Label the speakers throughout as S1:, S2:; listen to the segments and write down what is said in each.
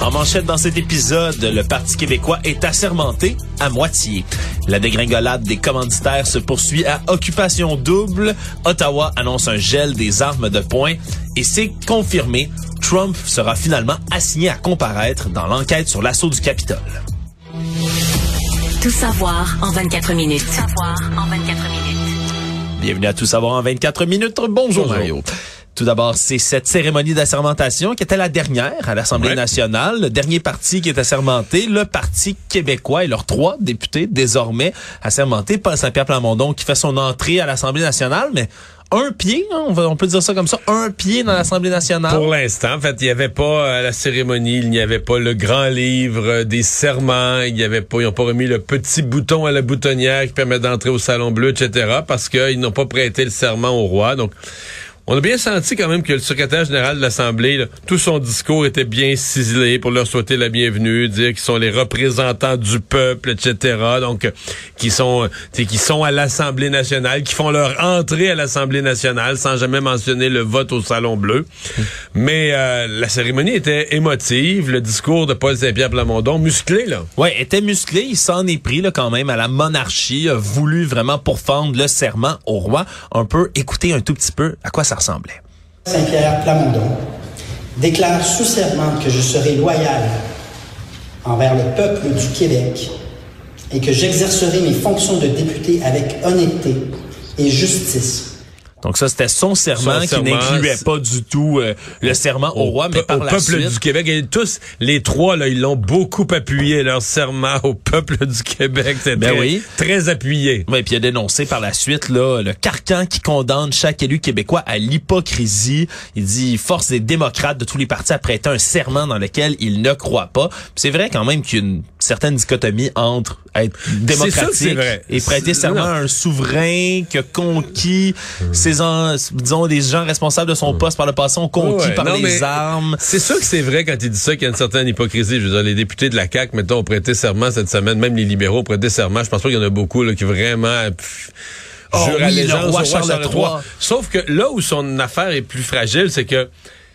S1: En manchette dans cet épisode, le Parti québécois est assermenté à moitié. La dégringolade des commanditaires se poursuit à occupation double. Ottawa annonce un gel des armes de poing et c'est confirmé. Trump sera finalement assigné à comparaître dans l'enquête sur l'assaut du Capitole.
S2: Tout savoir en 24 minutes. Tout
S3: savoir en 24 minutes.
S1: Bienvenue à Tout savoir en 24 minutes. Bonjour, Mario. Tout d'abord, c'est cette cérémonie d'assermentation qui était la dernière à l'Assemblée nationale, le dernier parti qui est assermenté, le Parti québécois et leurs trois députés désormais assermentés. Paul Saint-Pierre Plamondon qui fait son entrée à l'Assemblée nationale, mais un pied, hein, on, on, peut dire ça comme ça, un pied dans l'Assemblée nationale.
S4: Pour l'instant, en fait, il n'y avait pas à la cérémonie, il n'y avait pas le grand livre des serments, il n'y avait pas, ils n'ont pas remis le petit bouton à la boutonnière qui permet d'entrer au Salon Bleu, etc., parce qu'ils n'ont pas prêté le serment au roi. Donc, on a bien senti quand même que le secrétaire général de l'Assemblée, tout son discours était bien ciselé pour leur souhaiter la bienvenue, dire qu'ils sont les représentants du peuple, etc. Donc, euh, qui sont, qui sont à l'Assemblée nationale, qui font leur entrée à l'Assemblée nationale sans jamais mentionner le vote au Salon Bleu. Mais euh, la cérémonie était émotive, le discours de Paul Saint-Pierre Plamondon, musclé, là.
S1: Ouais, était musclé, il s'en est pris, là, quand même, à la monarchie, a voulu vraiment pourfendre le serment au roi. Un peu, écouter un tout petit peu à quoi ça
S5: Saint-Pierre Plamondon déclare sous serment que je serai loyal envers le peuple du Québec et que j'exercerai mes fonctions de député avec honnêteté et justice.
S1: Donc ça, c'était son serment qui n'incluait pas du tout euh, le serment au, roi, mais par
S4: au
S1: la
S4: peuple
S1: suite...
S4: du Québec. Et tous les trois, là, ils l'ont beaucoup appuyé, leur serment au peuple du Québec. C'était
S1: Ben
S4: très,
S1: oui.
S4: très appuyé.
S1: Oui, puis il a dénoncé par la suite là, le carcan qui condamne chaque élu québécois à l'hypocrisie. Il dit force les démocrates de tous les partis à prêter un serment dans lequel ils ne croient pas. C'est vrai quand même qu'il y a une certaine dichotomie entre être démocratique
S4: vrai.
S1: et prêter serment à un souverain qui a conquis ses en, disons des gens responsables de son poste par le passé ont conquis
S4: Ouais,
S1: par
S4: non,
S1: les armes.
S4: C'est sûr que c'est vrai quand il dit ça qu'il y a une certaine hypocrisie. Je veux dire, les députés de la CAQ, mettons, ont prêté serment cette semaine, même les libéraux ont prêté serment. Je pense pas qu'il y en a beaucoup là, qui vraiment pff,
S1: Oh
S4: jurent
S1: oui,
S4: allégeance
S1: le roi
S4: au
S1: Charles III.
S4: Sauf que là où son affaire est plus fragile, c'est que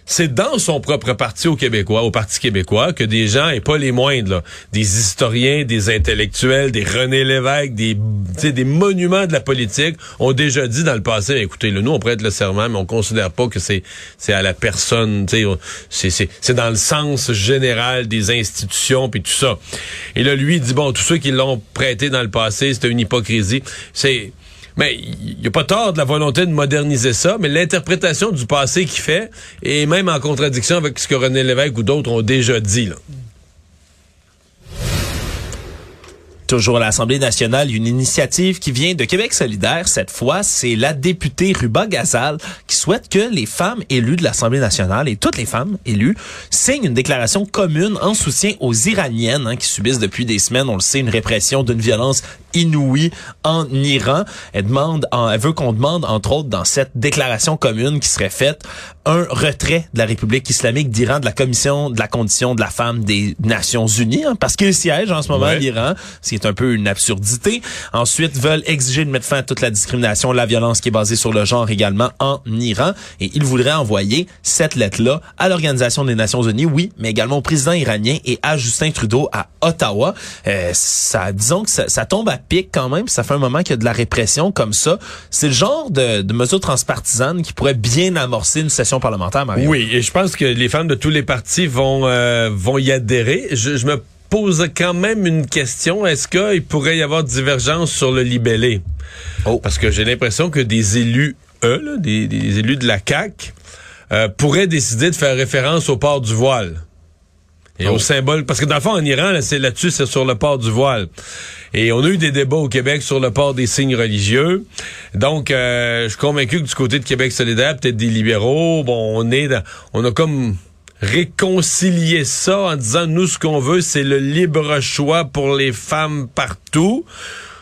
S4: c'est dans son propre parti au Québécois, au Parti québécois, que des gens, et pas les moindres, des historiens, des intellectuels, des René Lévesque, des, des monuments de la politique, ont déjà dit dans le passé, écoutez, nous, on prête le serment, mais on considère pas que c'est à la personne, c'est dans le sens général des institutions, puis tout ça. Et là, lui, il dit, bon, tous ceux qui l'ont prêté dans le passé, c'était une hypocrisie. C'est... Mais il n'y a pas tort de la volonté de moderniser ça, mais l'interprétation du passé qu'il fait est même en contradiction avec ce que René Lévesque ou d'autres ont déjà dit.
S1: Toujours à l'Assemblée nationale, une initiative qui vient de Québec solidaire. Cette fois, c'est la députée Ruba Gazal qui souhaite que les femmes élues de l'Assemblée nationale et toutes les femmes élues signent une déclaration commune en soutien aux Iraniennes hein, qui subissent depuis des semaines, on le sait, une répression d'une violence inouïe en Iran. Elle demande, elle veut qu'on demande, entre autres, dans cette déclaration commune qui serait faite, un retrait de la République islamique d'Iran de la Commission de la condition de la femme des Nations Unies, hein, parce qu'il siège en ce moment
S4: Ouais.
S1: l'Iran, ce qui est un peu une absurdité. Ensuite, veulent exiger de mettre fin à toute la discrimination, la violence qui est basée sur le genre également en Iran. Et ils voudraient envoyer cette lettre-là à l'Organisation des Nations Unies, oui, mais également au président iranien et à Justin Trudeau à Ottawa. Euh, ça, disons que ça, ça tombe à pic quand même. Ça fait un moment qu'il y a de la répression comme ça. C'est le genre de, de mesure transpartisane qui pourrait bien amorcer une session parlementaire, Mario.
S4: Oui, et je pense que les femmes de tous les partis vont, euh, vont y adhérer. Je, je me pose quand même une question. Est-ce qu'il pourrait y avoir divergence sur le libellé?
S1: Oh.
S4: Parce que j'ai l'impression que des élus, eux, là, des, des élus de la CAQ, euh, pourraient décider de faire référence au port du voile. Et
S1: Oh.
S4: au symbole, parce que dans le fond, en Iran, là, c'est là-dessus, c'est sur le port du voile. Et on a eu des débats au Québec sur le port des signes religieux. Donc, euh, je suis convaincu que du côté de Québec solidaire, peut-être des libéraux, bon, on est dans, on a comme réconcilié ça en disant, nous, ce qu'on veut, c'est le libre choix pour les femmes partout.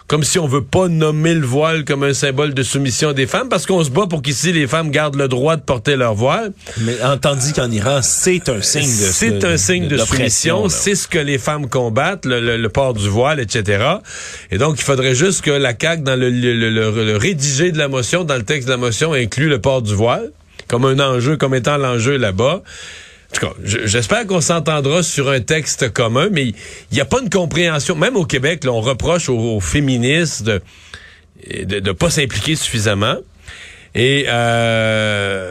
S4: Comme si on veut pas nommer le voile comme un symbole de soumission des femmes, parce qu'on se bat pour qu'ici les femmes gardent le droit de porter leur voile.
S1: Mais tandis qu'en Iran, c'est un signe de
S4: C'est un signe de, soumission, c'est ce que les femmes combattent, le, port du voile, etc. Et donc, il faudrait juste que la CAQ, dans le, le, rédigé de la motion, dans le texte de la motion, inclut le port du voile comme un enjeu, comme étant l'enjeu là-bas. En tout cas, j'espère qu'on s'entendra sur un texte commun, mais il n'y a pas une compréhension. Même au Québec, là, on reproche aux, féministes de ne pas s'impliquer suffisamment. Et euh,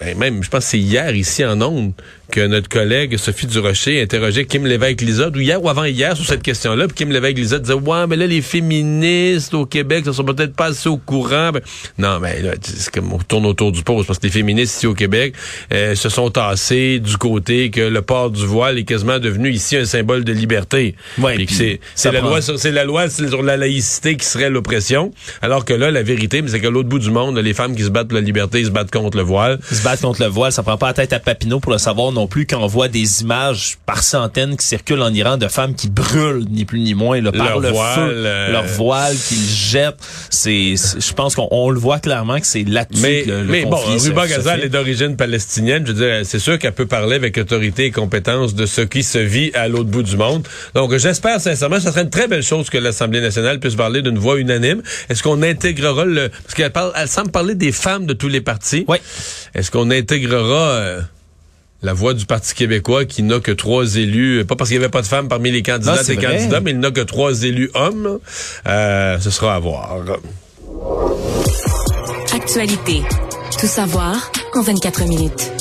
S4: ben même, je pense que c'est hier ici en Onde que notre collègue Sophie Durocher interrogeait Kim Lévesque-Lizotte, ou hier ou avant-hier, sur cette question-là, puis Kim Lévesque-Lizotte disait, ouais, mais là, les féministes au Québec ne sont peut-être pas assez au courant. Ben, non, mais là, c'est comme on tourne autour du pot, parce que les féministes ici au Québec euh, se sont tassés du côté que le port du voile est quasiment devenu ici un symbole de liberté.
S1: Ouais,
S4: c'est, c'est la loi sur, c'est la loi sur la laïcité qui serait l'oppression, alors que là, la vérité, c'est qu'à l'autre bout du monde, les femmes qui se battent pour la liberté, ils se battent contre le voile.
S1: Ils se battent contre le voile, ça prend pas la tête à Papineau pour le savoir non plus quand on voit des images par centaines qui circulent en Iran de femmes qui brûlent ni plus ni moins là, par
S4: leur
S1: le
S4: voile,
S1: feu,
S4: euh,
S1: leur voile qu'ils jettent. C'est, je pense qu'on le voit clairement que c'est là-dessus
S4: mais,
S1: que le,
S4: mais bon, Ruba Ghazal est d'origine palestinienne. Je veux dire, c'est sûr qu'elle peut parler avec autorité et compétence de ce qui se vit à l'autre bout du monde. Donc, j'espère sincèrement, ça serait une très belle chose que l'Assemblée nationale puisse parler d'une voix unanime. Est-ce qu'on intégrera le, parce qu'elle parle, elle semble parler des femmes de tous les partis.
S1: Oui.
S4: Est-ce qu'on intégrera euh, la voix du Parti québécois qui n'a que trois élus, euh, pas parce qu'il n'y avait pas de femmes parmi les candidats et
S1: vrai.
S4: candidats, mais il n'a que trois élus hommes. Euh, ce sera à voir.
S2: Actualité. Tout savoir en 24 minutes.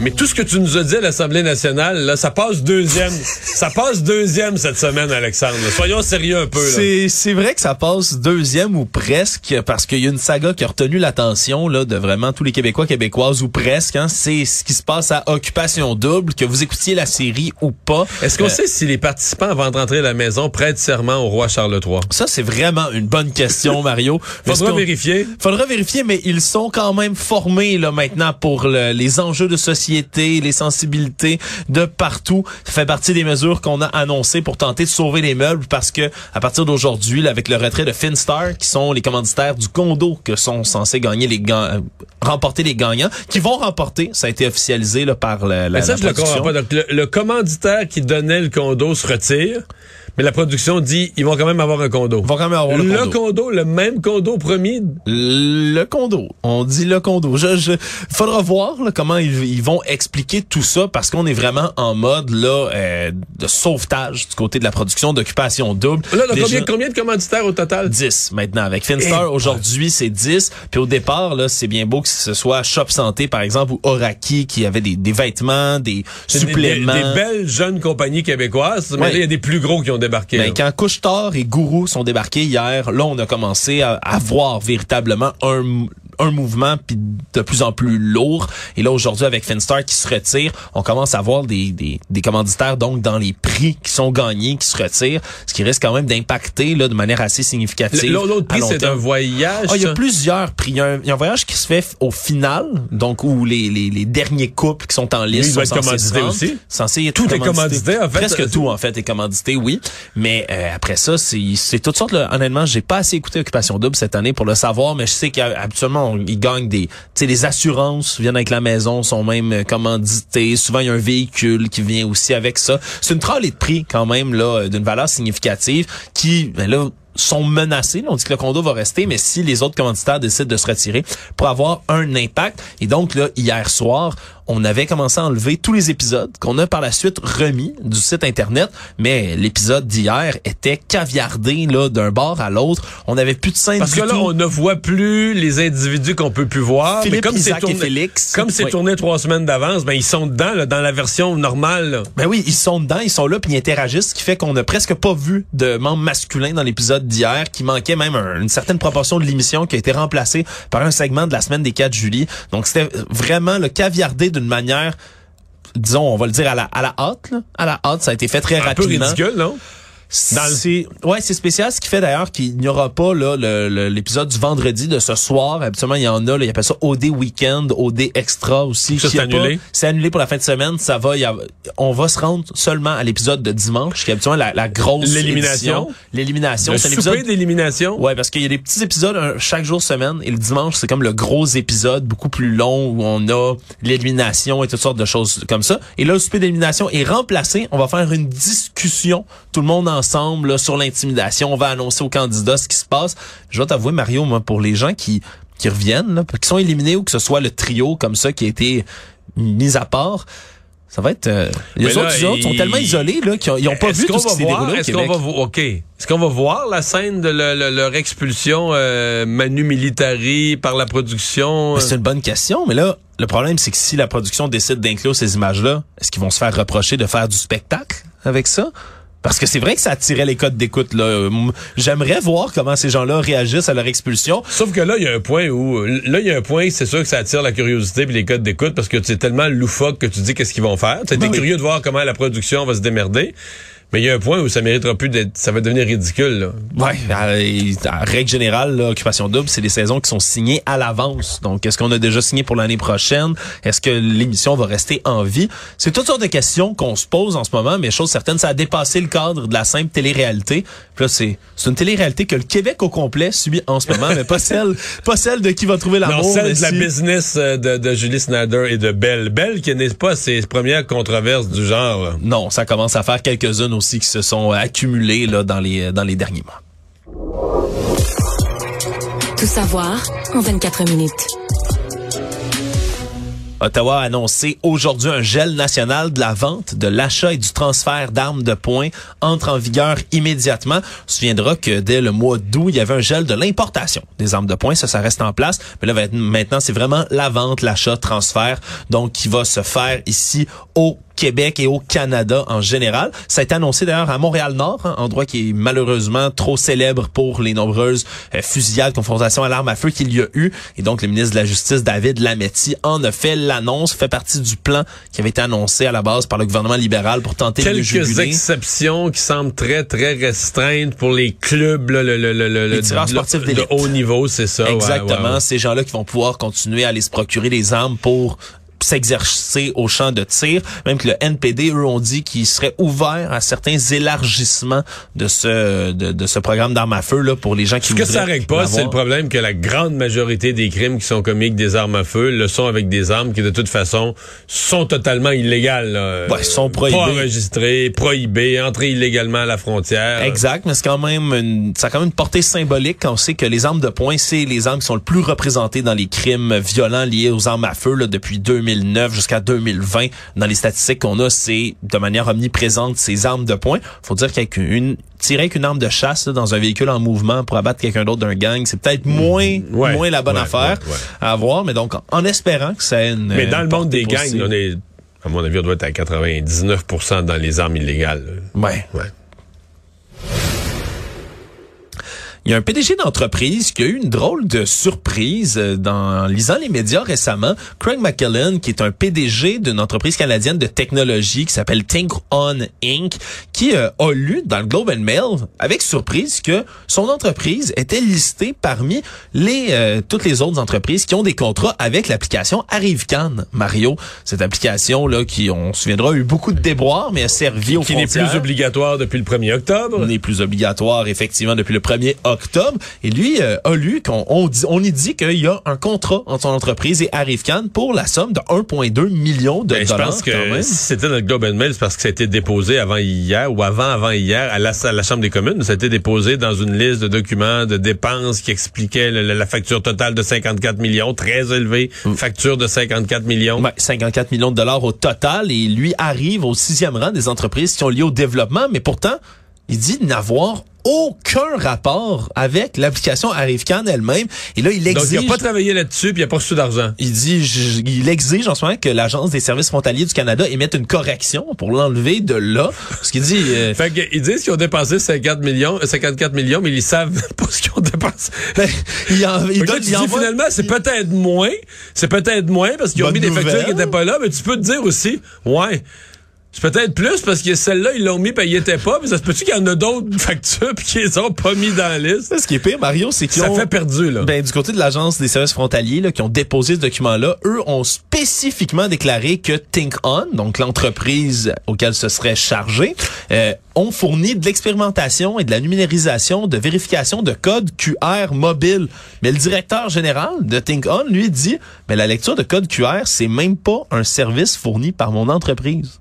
S4: Mais tout ce que tu nous as dit à l'Assemblée nationale, là, ça passe deuxième. ça passe deuxième cette semaine, Alexandre. Soyons sérieux un peu.
S1: C'est, c'est vrai que ça passe deuxième ou presque parce qu'il y a une saga qui a retenu l'attention là de vraiment tous les Québécois québécoises ou presque. Hein, c'est ce qui se passe à Occupation Double, que vous écoutiez la série ou pas.
S4: Est-ce qu'on
S1: Euh,
S4: sait si les participants, avant de rentrer à la maison, prêtent serment au roi Charles III?
S1: Ça, c'est vraiment une bonne question, Mario.
S4: Faudra vérifier.
S1: Faudra vérifier, mais ils sont quand même formés là maintenant pour le- les enjeux de société, les sensibilités de partout. Ça fait partie des mesures qu'on a annoncées pour tenter de sauver les meubles parce que à partir d'aujourd'hui, avec le retrait de Finstar, qui sont les commanditaires du condo que sont censés gagner les ga- euh, remporter les gagnants, qui vont remporter, ça a été officialisé là, par la, la,
S4: Mais ça,
S1: la
S4: je le comprends pas. Donc, le, le commanditaire qui donnait le condo se retire, mais la production dit ils vont quand même avoir un condo.
S1: Ils vont quand même avoir le condo.
S4: condo, le même condo promis?
S1: Le condo. On dit le condo. Je, je, faudra voir là, comment ils, ils vont expliquer tout ça parce qu'on est vraiment en mode là euh, de sauvetage du côté de la production d'occupation double.
S4: Là,
S1: Déjà-
S4: combien, combien de commanditaires au total?
S1: 10 maintenant. Avec Finstar,
S4: Eh,
S1: aujourd'hui, c'est 10. Puis au départ, là, c'est bien beau que ce soit Shop Santé, par exemple, ou Oraki, qui avait des, des vêtements, des suppléments.
S4: Des, des belles jeunes compagnies québécoises, mais là, il y a des plus gros qui ont
S1: Ben, quand Couche-Tard et Gourou sont débarqués hier, là, on a commencé à, à voir véritablement un, un mouvement puis de plus en plus lourd. Et là, aujourd'hui, avec Finstar qui se retire, on commence à voir des, des, des commanditaires, donc, dans les prix qui sont gagnés, qui se retirent, ce qui risque quand même d'impacter, là, de manière assez significative.
S4: L'autre prix, c'est un voyage.
S1: Ah, il y a plusieurs prix. Il y, a un, il y a un voyage qui se fait au final, donc où les, les, les derniers couples qui sont en liste sont censés
S4: commandité aussi?
S1: Censé
S4: Tout est commandité, en fait.
S1: Presque tout, en fait, est commandité, oui. Mais euh, après ça, c'est c'est toutes sortes. Là, honnêtement, j'ai pas assez écouté Occupation Double cette année pour le savoir, mais je sais qu'habituellement, on- ils gagnent des... Tu sais, les assurances viennent avec la maison, sont même euh, commandités. Souvent, il y a un véhicule qui vient aussi avec ça. C'est une trolley de prix, quand même, là, euh, d'une valeur significative qui, ben là, sont menacés. On dit que le condo va rester, mais si les autres commanditaires décident de se retirer pour avoir un impact. Et donc, là, hier soir, on avait commencé à enlever tous les épisodes qu'on a par la suite remis du site Internet, mais l'épisode d'hier était caviardé là d'un bord à l'autre. On n'avait plus de scène
S4: Parce
S1: du
S4: que là,
S1: tout.
S4: on ne voit plus les individus qu'on peut plus voir.
S1: Philippe,
S4: mais comme c'est
S1: Isaac et
S4: tourné,
S1: Félix.
S4: comme c'est
S1: Oui.
S4: tourné trois semaines d'avance, ben ils sont dedans, là, dans la version normale. là.
S1: Ben oui, ils sont dedans, ils sont là, puis ils interagissent, ce qui fait qu'on n'a presque pas vu de membres masculins dans l'épisode d'hier, qui manquait même un- une certaine proportion de l'émission qui a été remplacée par un segment de la semaine des 4 juillet. Donc c'était vraiment le caviardé d'une manière, disons, on va le dire à la, à la hâte, là. à la hâte, ça a été fait très
S4: Un peu
S1: rapidement.
S4: ridicule, non? Dans le-
S1: ouais, c'est spécial. Ce qui fait d'ailleurs qu'il n'y aura pas là l'épisode du vendredi de ce soir. Habituellement, il y en a. Là, ils appellent ça OD Weekend, OD Extra aussi.
S4: Ça, c'est annulé?
S1: C'est annulé pour la fin de semaine. Ça va. il y a- on va se rendre seulement à l'épisode de dimanche, qui est habituellement la, la grosse
S4: L'élimination?
S1: L'élimination. C'est un
S4: souper
S1: épisode.
S4: d'élimination?
S1: Ouais, parce qu'il y a des petits épisodes chaque jour semaine et le dimanche c'est comme le gros épisode beaucoup plus long où on a l'élimination et toutes sortes de choses comme ça. Et là le souper d'élimination est remplacé. On va faire une discussion tout le monde ensemble là, sur l'intimidation. On va annoncer aux candidats ce qui se passe. Je dois t'avouer Mario, moi pour les gens qui qui reviennent, là, qui sont éliminés ou que ce soit le trio comme ça qui a été mis à part. Ça va être. euh, les autres, sont tellement isolés là qu'ils ont, ils ont pas vu tout ce qui s'est
S4: voir-
S1: déroulé
S4: Est-ce qu'on va vo- OK. Est-ce qu'on va voir la scène de le- le- leur expulsion euh, manu militari par la production?
S1: C'est une bonne question, mais là, le problème, c'est que si la production décide d'inclure ces images-là, est-ce qu'ils vont se faire reprocher de faire du spectacle avec ça? Parce que c'est vrai que ça attirait les codes d'écoute. là. J'aimerais voir comment ces gens-là réagissent à leur expulsion.
S4: Sauf que là, il y a un point où, là, il y a un point, c'est sûr que ça attire la curiosité et les codes d'écoute parce que c'est tellement loufoque que tu dis qu'est-ce qu'ils vont faire. Tu es
S1: Ben oui.
S4: curieux de voir comment la production va se démerder. Mais il y a un point où ça méritera plus d'être, ça va devenir ridicule, là.
S1: Ouais, euh, en règle générale, là, Occupation Double, c'est des saisons qui sont signées à l'avance. Donc, est-ce qu'on a déjà signé pour l'année prochaine? Est-ce que l'émission va rester en vie? C'est toutes sortes de questions qu'on se pose en ce moment, mais chose certaine, ça a dépassé le cadre de la simple télé-réalité. Puis là, c'est, c'est une télé-réalité que le Québec au complet subit en ce moment, mais pas celle, pas celle de qui va trouver
S4: Non,
S1: l'amour.
S4: celle
S1: mais
S4: de la
S1: si-
S4: business euh, de, de Julie Snyder et de Belle. Belle qui n'est pas ses premières controverses du genre.
S1: Non, ça commence à faire quelques-unes aussi qui se sont accumulées là, dans, les, dans les derniers mois.
S2: Tout savoir en 24 minutes.
S1: Ottawa a annoncé aujourd'hui un gel national de la vente, de l'achat et du transfert d'armes de poing entre en vigueur immédiatement. On se souviendra que dès le mois d'août, il y avait un gel de l'importation des armes de poing. Ça, ça reste en place. Mais là, maintenant, c'est vraiment la vente, l'achat, transfert, donc qui va se faire ici au Québec et au Canada en général. Ça a été annoncé d'ailleurs à Montréal-Nord, hein, endroit qui est malheureusement trop célèbre pour les nombreuses euh, fusillades, confrontations à l'arme à feu qu'il y a eu. Et donc, le ministre de la Justice, David Lametti, en a fait l'annonce, fait partie du plan qui avait été annoncé à la base par le gouvernement libéral pour tenter de le
S4: Quelques
S1: juguler.
S4: exceptions qui semblent très, très restreintes pour les clubs, là, le, le, le, le-
S1: Les tireurs sportifs
S4: de, haut niveau, c'est ça. ouais,
S1: Exactement.
S4: ouais, ouais.
S1: Ces gens-là qui vont pouvoir continuer à aller se procurer des armes pour s'exercer au champ de tir. Même que le NPD, eux, ont dit qu'ils seraient ouverts à certains élargissements de ce de, de ce programme d'armes à feu là pour les gens qui
S4: Ce que ça règle pas, c'est le problème que la grande majorité des crimes qui sont commis avec des armes à feu le sont avec des armes qui, de toute façon, sont totalement illégales. là.
S1: Ouais, sont prohibées.
S4: Pas enregistrées, prohibées, entrées illégalement à la frontière.
S1: Exact, mais c'est quand même une, ça a quand même une portée symbolique quand on sait que les armes de poing, c'est les armes qui sont le plus représentées dans les crimes violents liés aux armes à feu là, depuis 2009 jusqu'à 2020. Dans les statistiques qu'on a, c'est de manière omniprésente ces armes de poing. Faut dire qu'avec une tirer avec une arme de chasse là, dans un véhicule en mouvement pour abattre quelqu'un d'autre d'un gang, c'est peut-être moins
S4: Ouais,
S1: moins la bonne
S4: ouais,
S1: affaire
S4: ouais,
S1: à avoir, mais donc en, espérant que ça ait une
S4: Mais dans le monde des gangs, on est, à mon avis, on doit être à 99% dans les armes illégales. là.
S1: Ouais.
S4: Ouais.
S1: Il y a un PDG d'entreprise qui a eu une drôle de surprise euh, dans en lisant les médias récemment. Craig McKellen, qui est un PDG d'une entreprise canadienne de technologie qui s'appelle Think On Inc., qui euh, a lu dans le Globe and Mail avec surprise que son entreprise était listée parmi les euh, toutes les autres entreprises qui ont des contrats avec l'application ArriveCan. Mario, cette application là qui on se souviendra a eu beaucoup de déboires mais a servi aux
S4: Qui n'est
S1: frontières
S4: plus obligatoire depuis le 1er octobre.
S1: n'est plus obligatoire effectivement depuis le 1er octobre. Et lui euh, a lu qu'on on, dit, on y dit qu'il y a un contrat entre son entreprise et Arrivecan pour la somme de 1,2 million de
S4: Ben, je
S1: dollars
S4: pense
S1: quand
S4: que si c'était dans le Globe and Mail, c'est parce que ça a été déposé avant hier ou avant avant hier à la, à la Chambre des communes. Ça a été déposé dans une liste de documents de dépenses qui expliquait le- la facture totale de 54 millions, très élevée, facture de 54 millions.
S1: Ouais, 54 millions de dollars au total. Et lui arrive au sixième rang des entreprises qui sont liées au développement, mais pourtant, il dit n'avoir aucun rapport avec l'application Arrivecan elle-même. Et là, il
S4: Donc,
S1: exige...
S4: il n'a pas travaillé là-dessus, puis il n'a pas reçu d'argent.
S1: Il dit, je- il exige en ce moment que l'Agence des services frontaliers du Canada émette une correction pour l'enlever de là. Parce qu'il dit, euh,
S4: Fait qu'ils disent qu'ils ont dépensé 50 millions, euh, 54 millions, mais ils savent pas ce qu'ils ont dépensé.
S1: ben, il, en, il
S4: là, tu
S1: il
S4: dis
S1: envoie-
S4: finalement, c'est peut-être moins. C'est peut-être moins parce qu'ils ont
S1: Bonne
S4: mis des factures qui n'étaient pas là, mais tu peux te dire aussi, ouais. C'est peut-être plus parce que celle-là, ils l'ont mis puis ils étaient pas. Mais ça se peut-tu qu'il y en a d'autres factures puis qu'ils les ont pas mis dans la liste?
S1: Ce qui est pire, Mario, c'est qu'ils
S4: Ça
S1: ont...
S4: fait perdu, là.
S1: Ben, du côté de l'Agence des services frontaliers là, qui ont déposé ce document-là, eux ont spécifiquement déclaré que Think On, donc l'entreprise auquel ce serait chargé, euh, ont fourni de l'expérimentation et de la numérisation de vérification de code QR mobile. Mais le directeur général de Think On, lui, dit, mais la lecture de code QR, c'est même pas un service fourni par mon entreprise.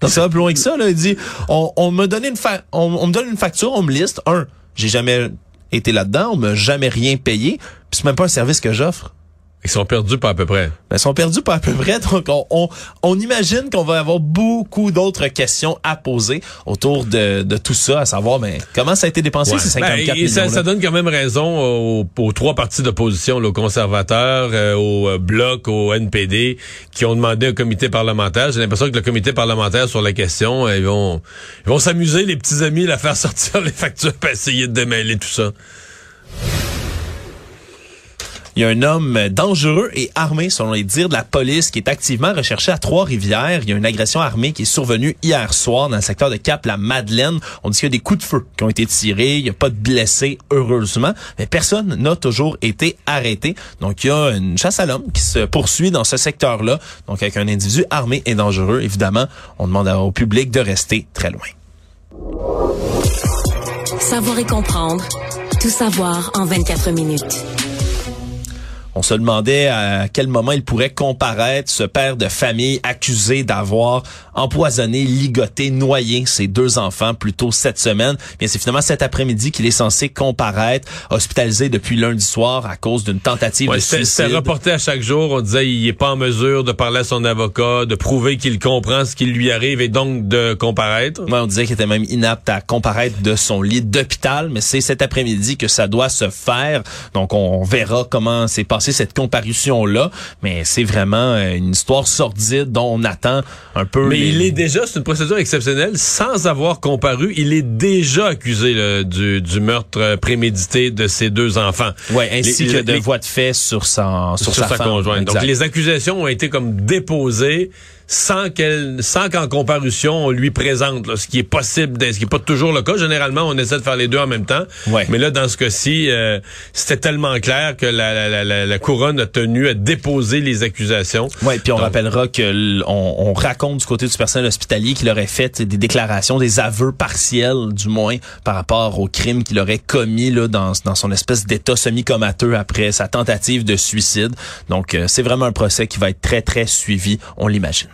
S1: Donc, ça plus loin que ça, là. Il dit, on, on me donne une fa- on, on me donne une facture, on me liste. Un, j'ai jamais été là-dedans, on m'a jamais rien payé, puis c'est même pas un service que j'offre.
S4: Ils sont perdus pas à peu près.
S1: Ben, ils sont perdus pas à peu près, donc on, on, on imagine qu'on va avoir beaucoup d'autres questions à poser autour de, de tout ça, à savoir, ben, comment ça a été dépensé,
S4: Ouais.
S1: ces 54
S4: Ben, et
S1: millions
S4: ça, ça donne quand même raison aux, aux trois partis d'opposition, aux conservateurs, euh, au euh, Bloc, au NPD, qui ont demandé un comité parlementaire. J'ai l'impression que le comité parlementaire sur la question, euh, ils vont ils vont s'amuser, les petits amis, à faire sortir les factures pour essayer de démêler tout ça.
S1: Il y a un homme dangereux et armé, selon les dires de la police, qui est activement recherché à Trois-Rivières. Il y a une agression armée qui est survenue hier soir dans le secteur de Cap-la-Madeleine. On dit qu'il y a des coups de feu qui ont été tirés. Il n'y a pas de blessés, heureusement. Mais personne n'a toujours été arrêté. Donc, il y a une chasse à l'homme qui se poursuit dans ce secteur-là. Donc, avec un individu armé et dangereux, évidemment, on demande au public de rester très loin.
S2: Savoir et comprendre. Tout savoir en 24 minutes.
S1: On se demandait à quel moment il pourrait comparaître ce père de famille accusé d'avoir empoisonné, ligoté, noyé ses deux enfants plus tôt cette semaine. Bien, c'est finalement cet après-midi qu'il est censé comparaître, hospitalisé depuis lundi soir à cause d'une tentative
S4: Ouais,
S1: de suicide.
S4: c'était reporté à chaque jour. On disait il est pas en mesure de parler à son avocat, de prouver qu'il comprend ce qui lui arrive et donc de comparaître.
S1: Ouais, on disait qu'il était même inapte à comparaître de son lit d'hôpital, mais c'est cet après-midi que ça doit se faire. Donc, on verra comment s'est cette comparution-là. Mais c'est vraiment euh, une histoire sordide dont on attend un peu...
S4: Mais
S1: les-
S4: il est déjà, c'est une procédure exceptionnelle, sans avoir comparu, il est déjà accusé là, du, du meurtre prémédité de ses deux enfants.
S1: Ouais, ainsi
S4: Les-
S1: que de
S4: les-
S1: voix de fait sur sa, sur,
S4: sur, sa,
S1: femme.
S4: conjointe.
S1: Exact.
S4: Donc les accusations ont été comme déposées sans qu'elle, sans qu'en comparution on lui présente là, ce qui est possible, ce qui est pas toujours le cas. Généralement, on essaie de faire les deux en même temps.
S1: Ouais.
S4: Mais là, dans ce cas-ci, euh, c'était tellement clair que la, la, la, la- couronne a tenu à déposer les accusations.
S1: Ouais, puis on
S4: Donc-
S1: rappellera que on, on raconte du côté du personnel hospitalier qu'il aurait fait des déclarations, des aveux partiels du moins par rapport au crime qu'il aurait commis là dans, dans son espèce d'état semi-comateux après sa tentative de suicide. Donc euh, c'est vraiment un procès qui va être très très suivi, on l'imagine.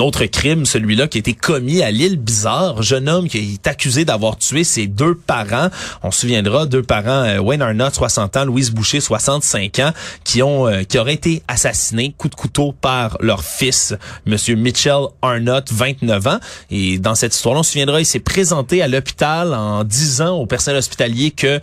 S1: Notre crime, celui-là qui a été commis à l'île Bizarre, jeune homme qui est accusé d'avoir tué ses deux parents. On se souviendra, deux parents, euh, Wayne Arnott, 60 ans, Louise Boucher, 65 ans, qui ont euh, qui auraient été assassinés coup de couteau par leur fils, Monsieur Mitchell Arnott, 29 ans. Et dans cette histoire-là, on se souviendra, il s'est présenté à l'hôpital en disant au personnel hospitalier que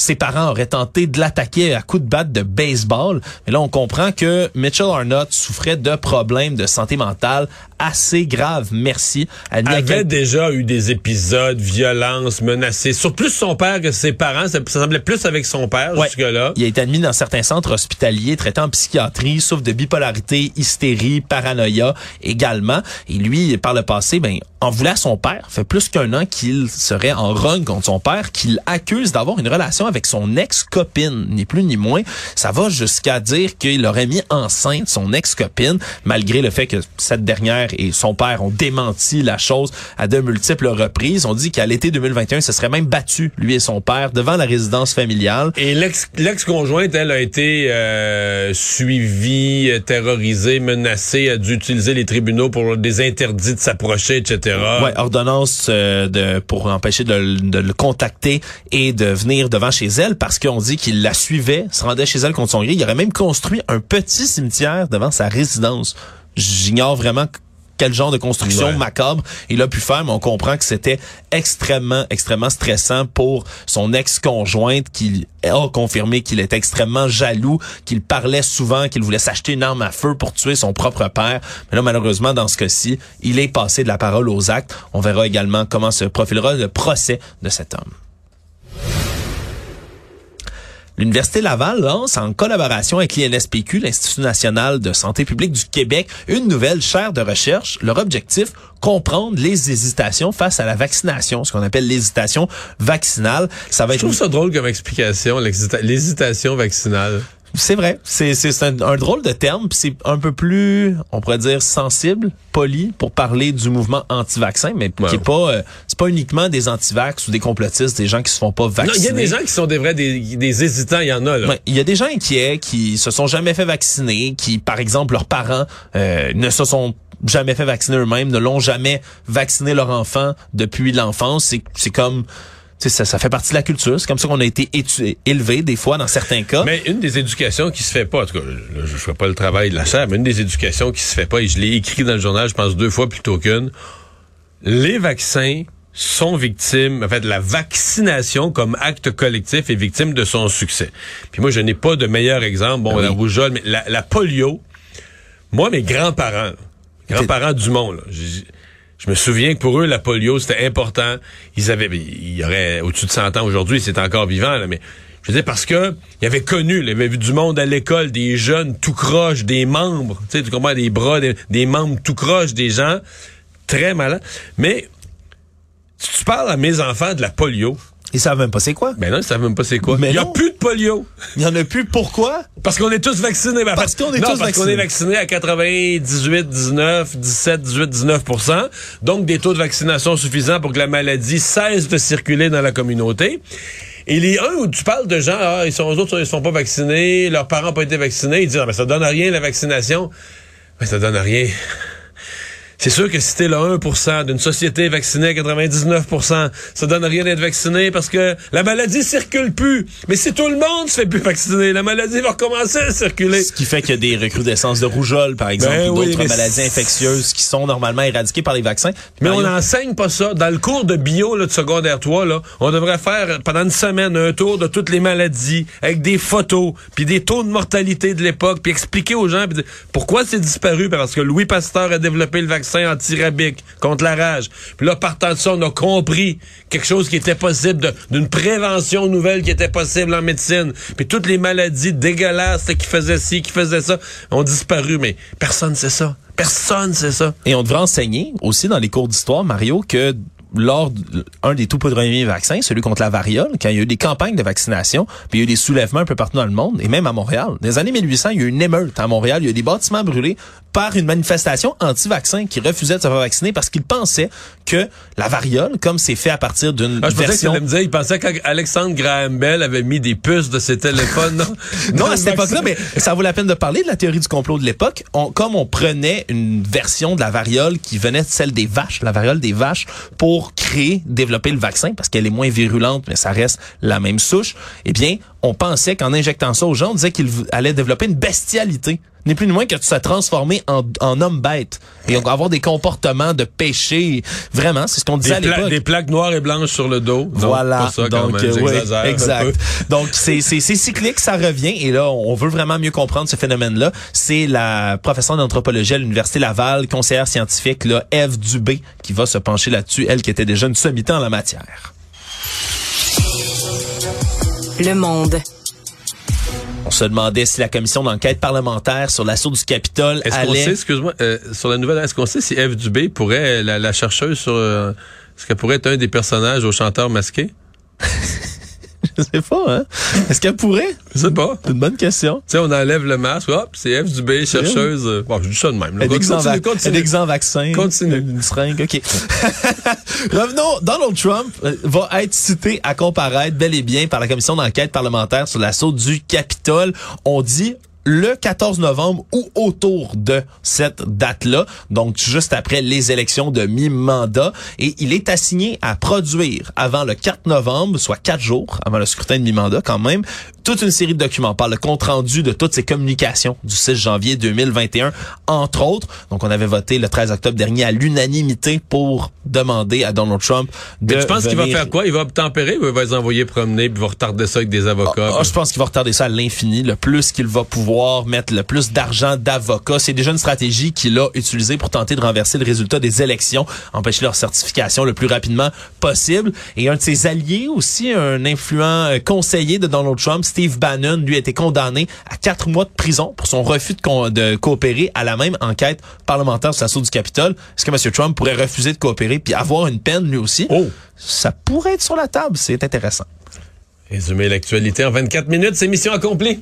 S1: ses parents auraient tenté de l'attaquer à coups de batte de baseball. Mais là, on comprend que Mitchell Arnott souffrait de problèmes de santé mentale assez graves. Merci. À
S4: avait déjà eu des épisodes, violence, menacés, sur plus son père que ses parents. Ça, ça semblait plus avec son père
S1: Ouais.
S4: jusque-là.
S1: Il a été admis dans certains centres hospitaliers, traité en psychiatrie, souffre de bipolarité, hystérie, paranoïa également. Et lui, par le passé, ben, en voulait à son père. fait plus qu'un an qu'il serait en run contre son père, qu'il accuse d'avoir une relation avec son ex-copine, ni plus ni moins. Ça va jusqu'à dire qu'il aurait mis enceinte son ex-copine, malgré le fait que cette dernière et son père ont démenti la chose à de multiples reprises. On dit qu'à l'été 2021, ce serait même battu, lui et son père, devant la résidence familiale.
S4: Et l'ex- l'ex-conjointe, elle, a été euh, suivie, euh, terrorisée, menacée, a dû utiliser les tribunaux pour des interdits de s'approcher, etc.
S1: Ouais, ordonnance euh, de pour empêcher de, le- de le contacter et de venir devant chez elle parce qu'on dit qu'il la suivait, se rendait chez elle contre son gré. Il aurait même construit un petit cimetière devant sa résidence. J'ignore vraiment quel genre de construction
S4: Ouais.
S1: macabre il a pu faire, mais on comprend que c'était extrêmement, extrêmement stressant pour son ex-conjointe qui a confirmé qu'il était extrêmement jaloux, qu'il parlait souvent, qu'il voulait s'acheter une arme à feu pour tuer son propre père. Mais là, malheureusement, dans ce cas-ci, il est passé de la parole aux actes. On verra également comment se profilera le procès de cet homme. L'Université Laval lance, en collaboration avec l'INSPQ, l'Institut national de santé publique du Québec, une nouvelle chaire de recherche. Leur objectif, comprendre les hésitations face à la vaccination, ce qu'on appelle l'hésitation vaccinale.
S4: Ça va Je trouve ça drôle comme explication, l'hésitation vaccinale.
S1: C'est vrai. C'est c'est un, un, drôle de terme, puis c'est un peu plus, on pourrait dire sensible, poli pour parler du mouvement anti-vaccin, mais qui est pas euh, c'est pas uniquement des anti-vax ou des complotistes, des gens qui se font pas vacciner.
S4: Non, il y a des gens qui sont des vrais des, des hésitants, il y en a là.
S1: Il y a des gens inquiets qui se sont jamais fait vacciner, qui par exemple leurs parents euh, ne se sont jamais fait vacciner eux-mêmes, ne l'ont jamais vacciné leur enfant depuis l'enfance, c'est c'est comme ça, ça fait partie de la culture. C'est comme ça qu'on a été élevé des fois dans certains cas.
S4: Mais une des éducations qui se fait pas, en tout cas, je ne fais pas le travail de la chaire, mais une des éducations qui se fait pas, et je l'ai écrit dans le journal, je pense deux fois plutôt qu'une, les vaccins sont victimes, en fait, la vaccination comme acte collectif est victime de son succès. Puis moi, je n'ai pas de meilleur exemple. Bon, la rougeole, mais la, la polio, moi, mes grands-parents, grands-parents du monde, là, je me souviens que pour eux, la polio, c'était important. Ils avaient, il y aurait au-dessus de 100 ans aujourd'hui, c'est encore vivant, là, mais je veux dire, parce que il avait connu, il avait vu du monde à l'école, des jeunes tout croches, des membres, tu sais, tu comprends, des bras, des, membres tout croches, des gens très malins. Mais si tu parles à mes enfants de la polio,
S1: ils savent même pas c'est quoi.
S4: Ben non, ils savent même pas c'est quoi. Mais il y a plus de polio.
S1: Il y en a plus. Pourquoi?
S4: Parce qu'on est tous vaccinés. Ben,
S1: parce qu'on est tous
S4: parce qu'on est vaccinés à 98, 19, 17, 18, 19% Donc, des taux de vaccination suffisants pour que la maladie cesse de circuler dans la communauté. Et les uns où tu parles de gens, ah, ils sont, aux autres, ils sont pas vaccinés, leurs parents n'ont pas été vaccinés, ils disent, ah, ben, ça donne rien, la vaccination. Ben, ça donne rien. C'est sûr que si t'es le 1% d'une société vaccinée à 99% ça donne rien d'être vacciné parce que la maladie circule plus. Mais si tout le monde se fait plus vacciner, la maladie va recommencer à circuler.
S1: Ce qui fait qu'il y a des recrudescences de rougeole, par exemple, ben ou d'autres maladies infectieuses qui sont normalement éradiquées par les vaccins.
S4: Mais on n'enseigne pas ça. Dans le cours de bio là, de secondaire 3, là, on devrait faire pendant une semaine un tour de toutes les maladies avec des photos, puis des taux de mortalité de l'époque, puis expliquer aux gens pourquoi c'est disparu? Parce que Louis Pasteur a développé le vaccin anti-rabique contre la rage. Puis là, partant de ça, on a compris quelque chose qui était possible, d'une prévention nouvelle qui était possible en médecine. Puis toutes les maladies dégueulasses qui faisaient ci, qui faisaient ça, ont disparu. Mais personne ne sait ça. Personne sait ça.
S1: Et on devrait enseigner aussi dans les cours d'histoire, Mario, que lors d'un des tout premiers vaccins, celui contre la variole, quand il y a eu des campagnes de vaccination, puis il y a eu des soulèvements un peu partout dans le monde, et même à Montréal. Dans les années 1800, il y a eu une émeute à Montréal. Il y a eu des bâtiments brûlés par une manifestation anti-vaccin qui refusait de se faire vacciner parce qu'ils pensaient que la variole, comme c'est fait à partir d'une
S4: ah, je
S1: version...
S4: Pensais que me dire, il pensait qu'Alexandre Graham Bell avait mis des puces de ses téléphones. non,
S1: non à cette époque-là, mais ça vaut la peine de parler de la théorie du complot de l'époque. comme on prenait une version de la variole qui venait de celle des vaches, la variole des vaches, pour créer développer le vaccin parce qu'elle est moins virulente, mais ça reste la même souche, eh bien, on pensait qu'en injectant ça aux gens, on disait qu'il allait développer une bestialité. Ni plus ni moins que tu sois transformé en, en homme bête. Et on va avoir des comportements de péché. Vraiment, c'est ce qu'on disait à l'époque.
S4: Des plaques noires et blanches sur le dos.
S1: Voilà. Donc, euh, exact. Donc, c'est cyclique, ça revient. Et là, on veut vraiment mieux comprendre ce phénomène-là. C'est la professeure d'anthropologie à l'Université Laval, conseillère scientifique, là, Eve Dubé, qui va se pencher là-dessus, elle qui était déjà une sommité en la matière.
S2: Le Monde.
S1: On se demandait si la commission d'enquête parlementaire sur l'assaut du Capitole
S4: est-ce
S1: allait...
S4: Sait, excuse-moi, euh, sur la nouvelle, est-ce qu'on sait si Eve Dubé pourrait, la, la chercheuse sur... Euh, est-ce qu'elle pourrait être un des personnages au chanteur masqué?
S1: Je sais pas, hein? Est-ce qu'elle pourrait?
S4: Je sais pas.
S1: C'est une bonne question.
S4: Tu sais, on enlève le masque, hop, c'est F Dubé, chercheuse. Bon, je dis ça de même.
S1: En vaccin.
S4: Continue.
S1: Une seringue, OK. Revenons, Donald Trump euh, va être cité à comparaître bel et bien par la commission d'enquête parlementaire sur l'assaut du Capitole. On dit le 14 novembre ou autour de cette date-là, donc juste après les élections de mi-mandat, et il est assigné à produire avant le 4 novembre, soit quatre jours avant le scrutin de mi-mandat quand même, toute une série de documents par le compte rendu de toutes ces communications du 6 janvier 2021, entre autres. Donc, on avait voté le 13 octobre dernier à l'unanimité pour demander à Donald Trump de.
S4: Mais tu penses qu'il va faire quoi? Il va tempérer ou il va les envoyer promener puis il va retarder ça avec des avocats?
S1: Ah, ah, je pense qu'il va retarder ça à l'infini, le plus qu'il va pouvoir pouvoir mettre le plus d'argent d'avocats. C'est déjà une stratégie qu'il a utilisée pour tenter de renverser le résultat des élections, empêcher leur certification le plus rapidement possible. Et un de ses alliés aussi, un influent euh, conseiller de Donald Trump, Steve Bannon, lui a été condamné à quatre mois de prison pour son refus de, de coopérer à la même enquête parlementaire sur l'assaut du Capitole. Est-ce que M. Trump pourrait refuser de coopérer puis avoir une peine lui aussi?
S4: Oh!
S1: Ça pourrait être sur la table. C'est intéressant.
S4: Résumer l'actualité en 24 minutes, c'est mission accomplie.